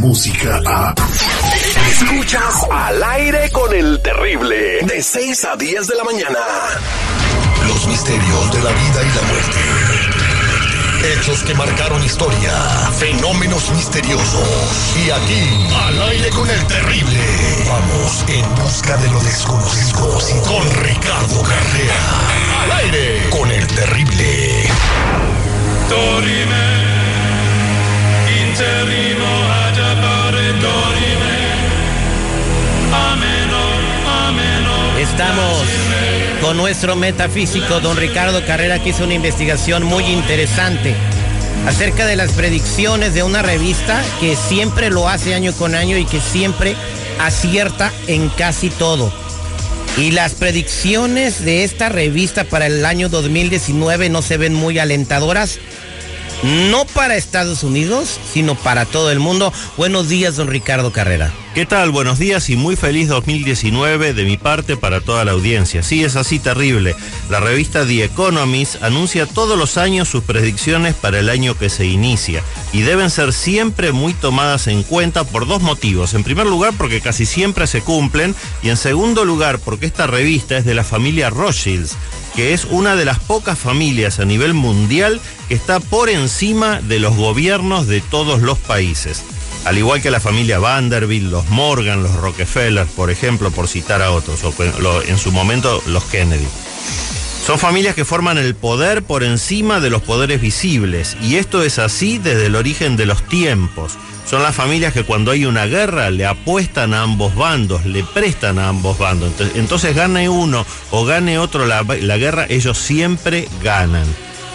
música a... Escuchas al aire con el terrible, de 6 a 10 de la mañana. Los misterios de la vida y la muerte. Hechos que marcaron historia, fenómenos misteriosos. Y aquí, al aire con el terrible, vamos en busca de lo desconocido con Ricardo Carrera. Al aire con el terrible. Dorime, interrimo ad Estamos con nuestro metafísico, don Ricardo Carrera, que hizo una investigación muy interesante acerca de las predicciones de una revista que siempre lo hace año con año y que siempre acierta en casi todo. Y las predicciones de esta revista para el año 2019 no se ven muy alentadoras, no para Estados Unidos, sino para todo el mundo. Buenos días, don Ricardo Carrera. ¿Qué tal? Buenos días y muy feliz 2019 de mi parte para toda la audiencia. Sí, es así terrible. La revista The Economist anuncia todos los años sus predicciones para el año que se inicia y deben ser siempre muy tomadas en cuenta por dos motivos. En primer lugar, porque casi siempre se cumplen y en segundo lugar, porque esta revista es de la familia Rothschilds que es una de las pocas familias a nivel mundial que está por encima de los gobiernos de todos los países. Al igual que la familia Vanderbilt, los Morgan, los Rockefeller, por ejemplo, por citar a otros, o en su momento los Kennedy. Son familias que forman el poder por encima de los poderes visibles, y esto es así desde el origen de los tiempos. Son las familias que cuando hay una guerra le apuestan a ambos bandos, le prestan a ambos bandos. Entonces, gane uno o gane otro la, la guerra, ellos siempre ganan.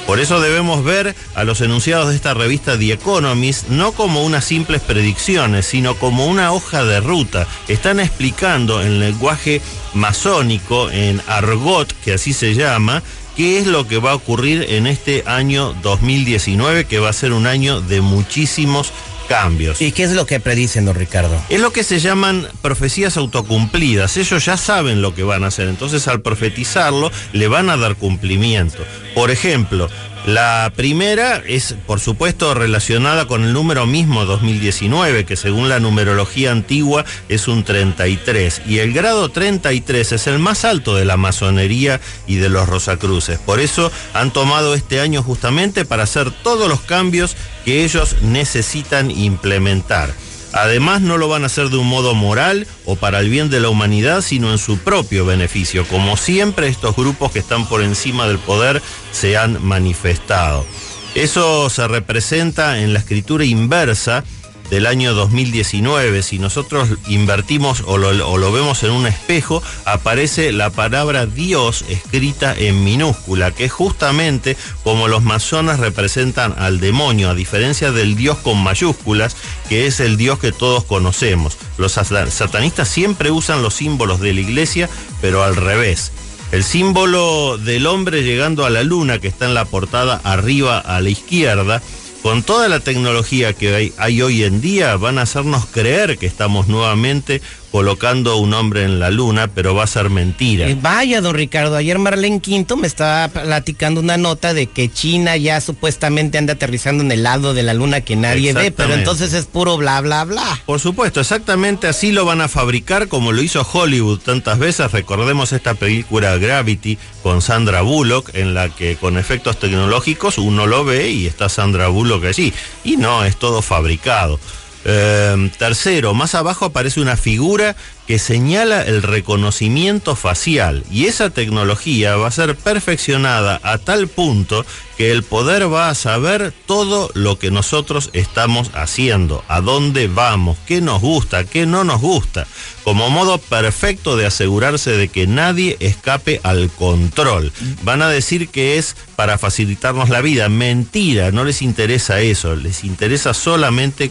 Por eso debemos ver a los enunciados de esta revista The Economist no como unas simples predicciones, sino como una hoja de ruta. Están explicando en lenguaje masónico, en argot, que así se llama, qué es lo que va a ocurrir en este año 2019, que va a ser un año de muchísimos cambios. ¿Y qué es lo que predicen, don Ricardo? Es lo que se llaman profecías autocumplidas. Ellos ya saben lo que van a hacer, entonces al profetizarlo le van a dar cumplimiento. Por ejemplo, la primera es, por supuesto, relacionada con el número mismo 2019, que según la numerología antigua es un 33. Y el grado 33 es el más alto de la masonería y de los Rosacruces. Por eso han tomado este año justamente para hacer todos los cambios que ellos necesitan implementar. Además, no lo van a hacer de un modo moral o para el bien de la humanidad, sino en su propio beneficio, como siempre estos grupos que están por encima del poder se han manifestado. Eso se representa en la escritura inversa del año 2019, si nosotros invertimos o lo, vemos en un espejo, aparece la palabra Dios escrita en minúscula, que es justamente como los masones representan al demonio, a diferencia del Dios con mayúsculas, que es el Dios que todos conocemos. Los satanistas siempre usan los símbolos de la iglesia, pero al revés. El símbolo del hombre llegando a la luna, que está en la portada arriba a la izquierda, con toda la tecnología que hay, hoy en día, van a hacernos creer que estamos nuevamente colocando un hombre en la luna, pero va a ser mentira. Eh, vaya, don Ricardo, ayer Marlene Quinto me estaba platicando una nota de que China ya supuestamente anda aterrizando en el lado de la luna que nadie ve, pero entonces es puro bla, bla, bla. Por supuesto, exactamente así lo van a fabricar como lo hizo Hollywood tantas veces. Recordemos esta película Gravity con Sandra Bullock, en la que con efectos tecnológicos uno lo ve y está Sandra Bullock allí. Y no, es todo fabricado. Em, tercero, más abajo aparece una figura que señala el reconocimiento facial y esa tecnología va a ser perfeccionada a tal punto que el poder va a saber todo lo que nosotros estamos haciendo, a dónde vamos, qué nos gusta, qué no nos gusta, como modo perfecto de asegurarse de que nadie escape al control. Van a decir que es para facilitarnos la vida. Mentira, no les interesa eso, les interesa solamente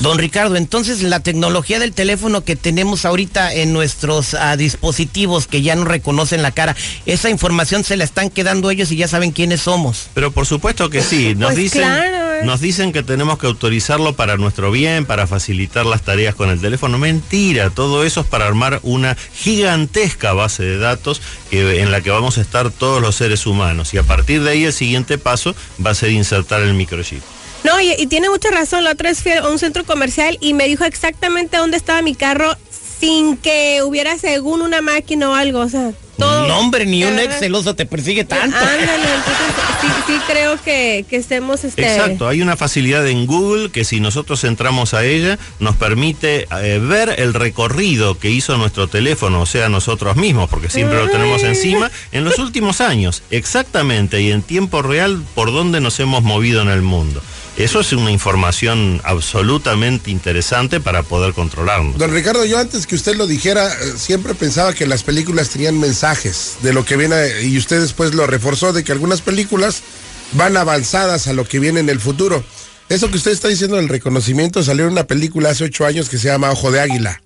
Don Ricardo, entonces la tecnología del teléfono que tenemos ahorita en nuestros ah, dispositivos que ya no reconocen la cara, esa información se la están quedando ellos y ya saben quiénes son pero por supuesto que sí, nos Pues dicen claro. nos dicen que tenemos que autorizarlo para nuestro bien, para facilitar las tareas con el teléfono. Mentira, todo eso es para armar una gigantesca base de datos que, en la que vamos a estar todos los seres humanos y a partir de ahí el siguiente paso va a ser insertar el microchip. No, y, y tiene mucha razón. La otra vez fui a un centro comercial y me dijo exactamente dónde estaba mi carro sin que hubiera según una máquina o algo. O sea, todo. No, hombre, ni un ex celoso te persigue tanto. Ándale, entonces sí, sí creo que, que estemos este. Exacto, hay una facilidad en Google que si nosotros entramos a ella nos permite eh, ver el recorrido que hizo nuestro teléfono, o sea, nosotros mismos, porque siempre lo tenemos encima, en los últimos años, exactamente, y en tiempo real por dónde nos hemos movido en el mundo. Eso es una información absolutamente interesante para poder controlarnos. Don Ricardo, yo antes que usted lo dijera, eh, siempre pensaba que las películas tenían mensajes de lo que viene y usted después lo reforzó de que algunas películas van avanzadas a lo que viene en el futuro. Eso que usted está diciendo del reconocimiento salió en una película hace ocho años que se llama Ojo de Águila,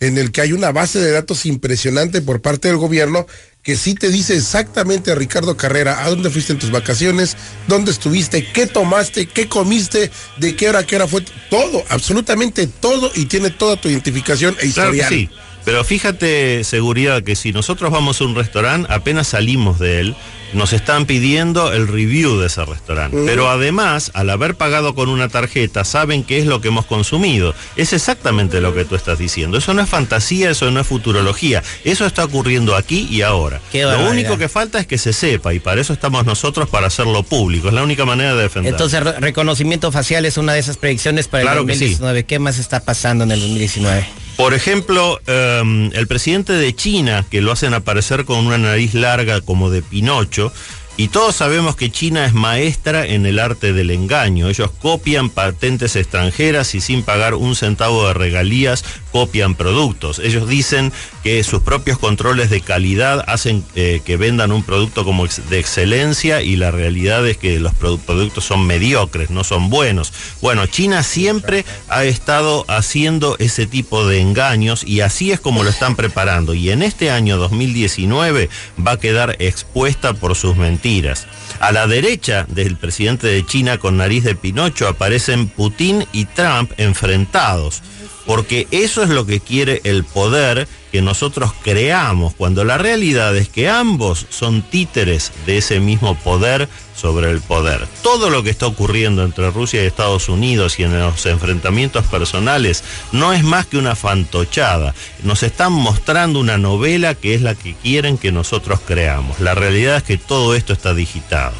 en el que hay una base de datos impresionante por parte del gobierno que sí te dice exactamente, Ricardo Carrera, a dónde fuiste en tus vacaciones, dónde estuviste, qué tomaste, qué comiste, de qué hora a qué hora fue, todo, absolutamente todo, y tiene toda tu identificación e Claro que historial. sí. Pero fíjate, seguridad, que si nosotros vamos a un restaurante, apenas salimos de él, nos están pidiendo el review de ese restaurante. Pero además, al haber pagado con una tarjeta, saben qué es lo que hemos consumido. Es exactamente lo que tú estás diciendo. Eso no es fantasía, eso no es futurología. Eso está ocurriendo aquí y ahora. Qué lo barbaridad. único que falta es que se sepa y para eso estamos nosotros para hacerlo público. Es la única manera de defender. Entonces, re- reconocimiento facial es una de esas predicciones para Claro el que sí. 2019. ¿Qué más está pasando en el 2019? Por ejemplo, em, el presidente de China, que lo hacen aparecer con una nariz larga como de Pinocho, y todos sabemos que China es maestra en el arte del engaño. Ellos copian patentes extranjeras y sin pagar un centavo de regalías copian productos. Ellos dicen que sus propios controles de calidad hacen eh, que vendan un producto como de excelencia y la realidad es que los produ- productos son mediocres, no son buenos. Bueno, China siempre ha estado haciendo ese tipo de engaños y así es como lo están preparando. Y en este año 2019 va a quedar expuesta por sus mentiras. A la derecha del presidente de China con nariz de Pinocho aparecen Putin y Trump enfrentados. Porque eso es lo que quiere el poder que nosotros creamos, cuando la realidad es que ambos son títeres de ese mismo poder sobre el poder. Todo lo que está ocurriendo entre Rusia y Estados Unidos y en los enfrentamientos personales no es más que una fantochada. Nos están mostrando una novela que es la que quieren que nosotros creamos. La realidad es que todo esto está digitado.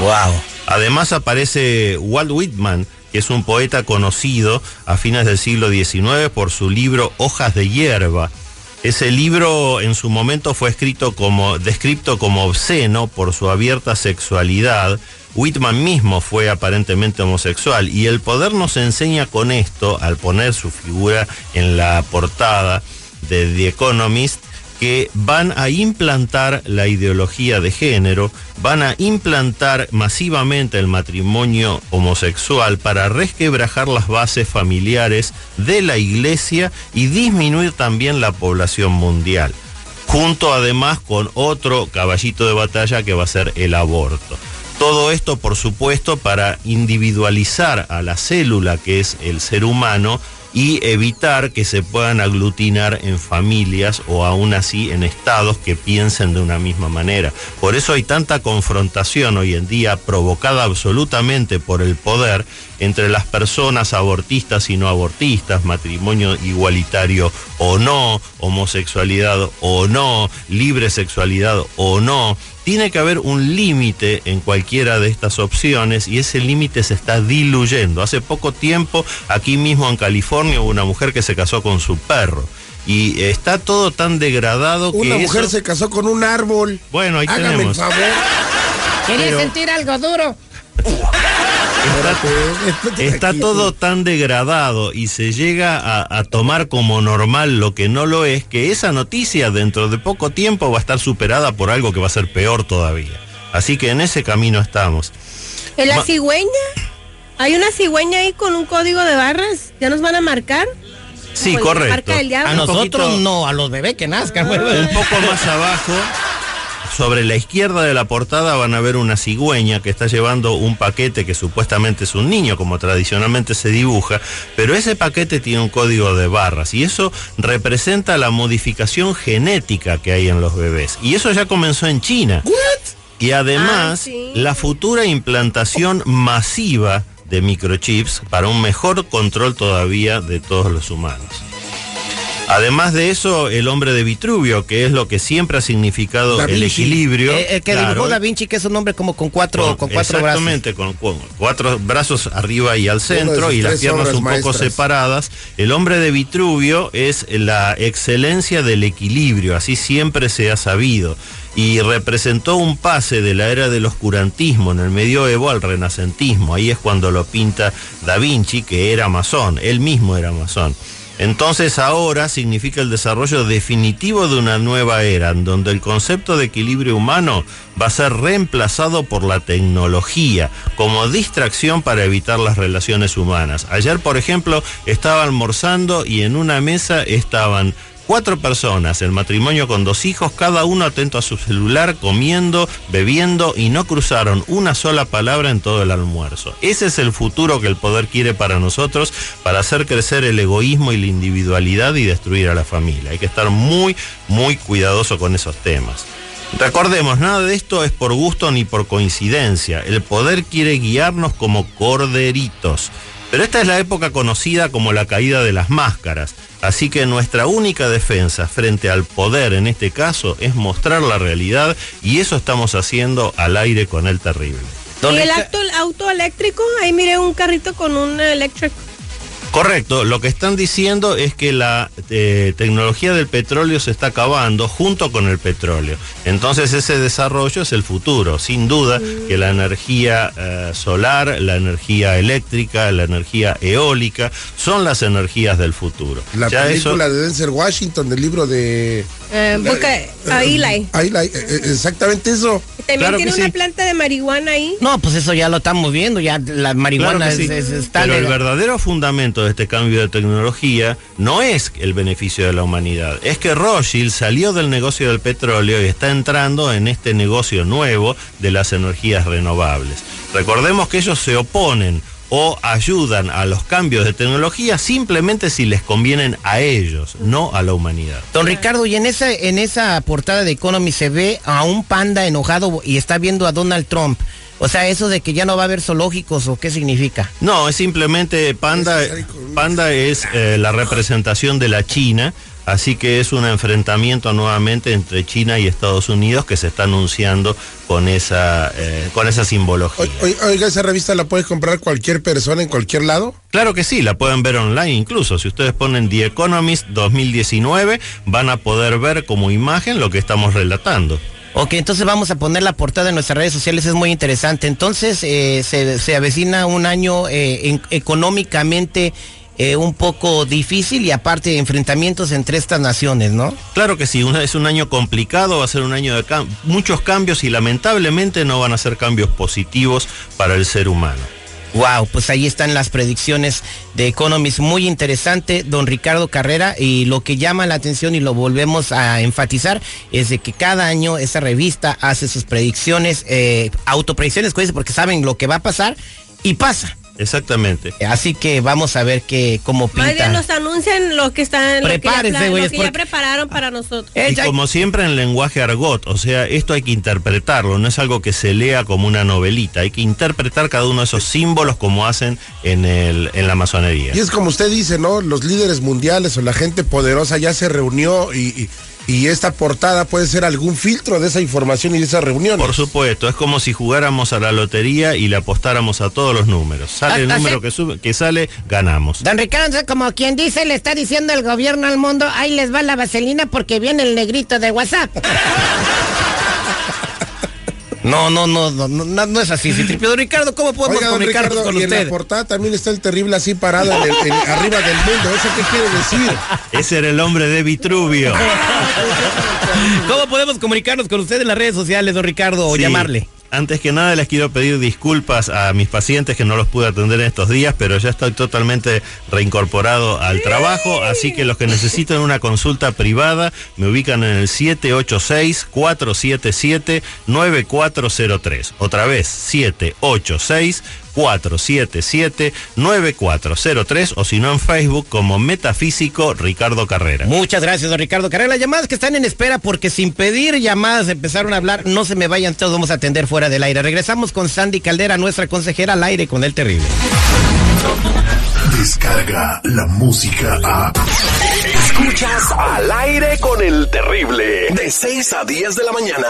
Wow. Además aparece Walt Whitman, que es un poeta conocido a fines del siglo XIX por su libro Hojas de hierba. Ese libro en su momento fue escrito como, descrito como obsceno por su abierta sexualidad. Whitman mismo fue aparentemente homosexual y el poder nos enseña con esto, al poner su figura en la portada de The Economist, que van a implantar la ideología de género, van a implantar masivamente el matrimonio homosexual para resquebrajar las bases familiares de la iglesia y disminuir también la población mundial, junto además con otro caballito de batalla que va a ser el aborto. Todo esto, por supuesto, para individualizar a la célula que es el ser humano y evitar que se puedan aglutinar en familias o aún así en estados que piensen de una misma manera. Por eso hay tanta confrontación hoy en día provocada absolutamente por el poder entre las personas abortistas y no abortistas, matrimonio igualitario o no, homosexualidad o no, libre sexualidad o no. Tiene que haber un límite en cualquiera de estas opciones y ese límite se está diluyendo. Hace poco tiempo, aquí mismo en California, hubo una mujer que se casó con su perro. Y está todo tan degradado que Una mujer eso- se casó con un árbol. Bueno, ahí Hágame tenemos. el favor. ¿Quieres sentir algo duro? Está todo tan degradado y se llega a, a tomar como normal lo que no lo es, que esa noticia dentro de poco tiempo va a estar superada por algo que va a ser peor todavía. Así que en ese camino estamos. ¿En la Ma- cigüeña? ¿Hay una cigüeña ahí con un código de barras? ¿Ya nos van a marcar? Sí, correcto. marca del diablo. A nosotros poquito- no, a los bebés que nazcan. güey. Un poco más abajo, sobre la izquierda de la portada van a ver una cigüeña que está llevando un paquete que supuestamente es un niño, como tradicionalmente se dibuja, pero ese paquete tiene un código de barras y eso representa la modificación genética que hay en los bebés. Y eso ya comenzó en China. Y además, Ah, sí. la futura implantación masiva de microchips para un mejor control todavía de todos los humanos. Además de eso, el hombre de Vitruvio, que es lo que siempre ha significado el equilibrio. Eh, el que claro, dibujó Da Vinci, que es un hombre como con cuatro, con, cuatro brazos. exactamente, con, cu- cuatro brazos arriba y al centro y las piernas un poco separadas. El hombre de Vitruvio es la excelencia del equilibrio, así siempre se ha sabido. Y representó un pase de la era del oscurantismo en el medioevo al renacentismo. Ahí es cuando lo pinta Da Vinci, que era masón, él mismo era masón. Entonces ahora significa el desarrollo definitivo de una nueva era, en donde el concepto de equilibrio humano va a ser reemplazado por la tecnología como distracción para evitar las relaciones humanas. Ayer, por ejemplo, estaba almorzando y en una mesa estaban Cuatro personas, el matrimonio con dos hijos, cada uno atento a su celular, comiendo, bebiendo y no cruzaron una sola palabra en todo el almuerzo. Ese es el futuro que el poder quiere para nosotros, para hacer crecer el egoísmo y la individualidad y destruir a la familia. Hay que estar muy, muy cuidadoso con esos temas. Recordemos, nada de esto es por gusto ni por coincidencia. El poder quiere guiarnos como corderitos. Pero esta es la época conocida como la caída de las máscaras. Así que nuestra única defensa frente al poder en este caso es mostrar la realidad y eso estamos haciendo al aire con el terrible. Y el auto, auto eléctrico, ahí miré un carrito con un electric. Correcto, lo que están diciendo es que la eh, tecnología del petróleo se está acabando junto con el petróleo. Entonces ese desarrollo es el futuro, sin duda que la energía eh, solar, la energía eléctrica, la energía eólica son las energías del futuro. La Ya eso- película de Denzel Washington, del libro de... Eh, busca a Eli. Eh, eh, exactamente eso. También claro tiene una sí. planta de marihuana ahí. No, pues eso ya lo estamos viendo, ya la marihuana Claro sí. es, es- está Pero el verdadero fundamento de este cambio de tecnología no es el beneficio de la humanidad, es que Rothschild salió del negocio del petróleo y está entrando en este negocio nuevo de las energías renovables. Recordemos que ellos se oponen o ayudan a los cambios de tecnología simplemente si les convienen a ellos, no a la humanidad. Don Ricardo, y en esa, en esa portada de Economy se ve a un panda enojado y está viendo a Donald Trump. O sea, eso de que ya no va a haber zoológicos o qué significa. No, es simplemente Panda. Panda es eh, la representación de la China, así que es un enfrentamiento nuevamente entre China y Estados Unidos que se está anunciando con esa eh, con esa simbología. O- oiga, oiga, esa revista la puede comprar cualquier persona en cualquier lado. Claro que sí, la pueden ver online incluso. Si ustedes ponen The Economist 2019, van a poder ver como imagen lo que estamos relatando. Ok, entonces vamos a poner la portada en nuestras redes sociales, es muy interesante. Entonces eh, se, se avecina un año eh, en- económicamente eh, un poco difícil y aparte de enfrentamientos entre estas naciones, ¿no? Claro que sí, una- es un año complicado, va a ser un año de cam- muchos cambios y lamentablemente no van a ser cambios positivos para el ser humano. Wow, pues ahí están las predicciones de Economist, muy interesante, don Ricardo Carrera, y lo que llama la atención y lo volvemos a enfatizar es de que cada año esa revista hace sus predicciones, eh, autopredicciones, porque saben lo que va a pasar y pasa. Exactamente. Así que vamos a ver que cómo Más bien pinta. nos anuncian lo que están, lo que ya, lo que ya porque- prepararon para nosotros. Eh, Y ya- como siempre en lenguaje argot, o sea, esto hay que interpretarlo, no es algo que se lea como una novelita, hay que interpretar cada uno de esos símbolos como hacen en, el, en la masonería. Y es como usted dice, ¿no? Los líderes mundiales o la gente poderosa ya se reunió y, y- y esta portada puede ser algún filtro de esa información y de esa reunión. Por supuesto, es como si jugáramos a la lotería y le apostáramos a todos los números. Sale el Ah, ah, número sí. que, sube, que sale, ganamos. Don Ricardo, como quien dice, le está diciendo el gobierno al mundo, ahí les va la vaselina porque viene el negrito de WhatsApp. No, no, no, no, no, no es así. Citripio. Don Ricardo, ¿cómo podemos Oiga, comunicarnos Ricardo, con y en usted? la portada también está el terrible así parado en el- en- arriba del mundo. ¿Eso qué quiere decir? Ese era el hombre de Vitruvio. ¿Cómo podemos comunicarnos con usted en las redes sociales, don Ricardo, o Sí. llamarle? Antes que nada les quiero pedir disculpas a mis pacientes que no los pude atender en estos días, pero ya estoy totalmente reincorporado al trabajo, así que los que necesiten una consulta privada me ubican en el 786-477-9403. Otra vez, 786 477-9403 o si no en Facebook como Metafísico Ricardo Carrera. Muchas gracias, don Ricardo Carrera. Las llamadas que están en espera, porque sin pedir llamadas empezaron a hablar, no se me vayan todos, vamos a atender fuera del aire. Regresamos con Sandy Caldera, nuestra consejera al aire con el terrible. Descarga la música a. Escuchas al aire con el terrible. De 6 a 10 de la mañana.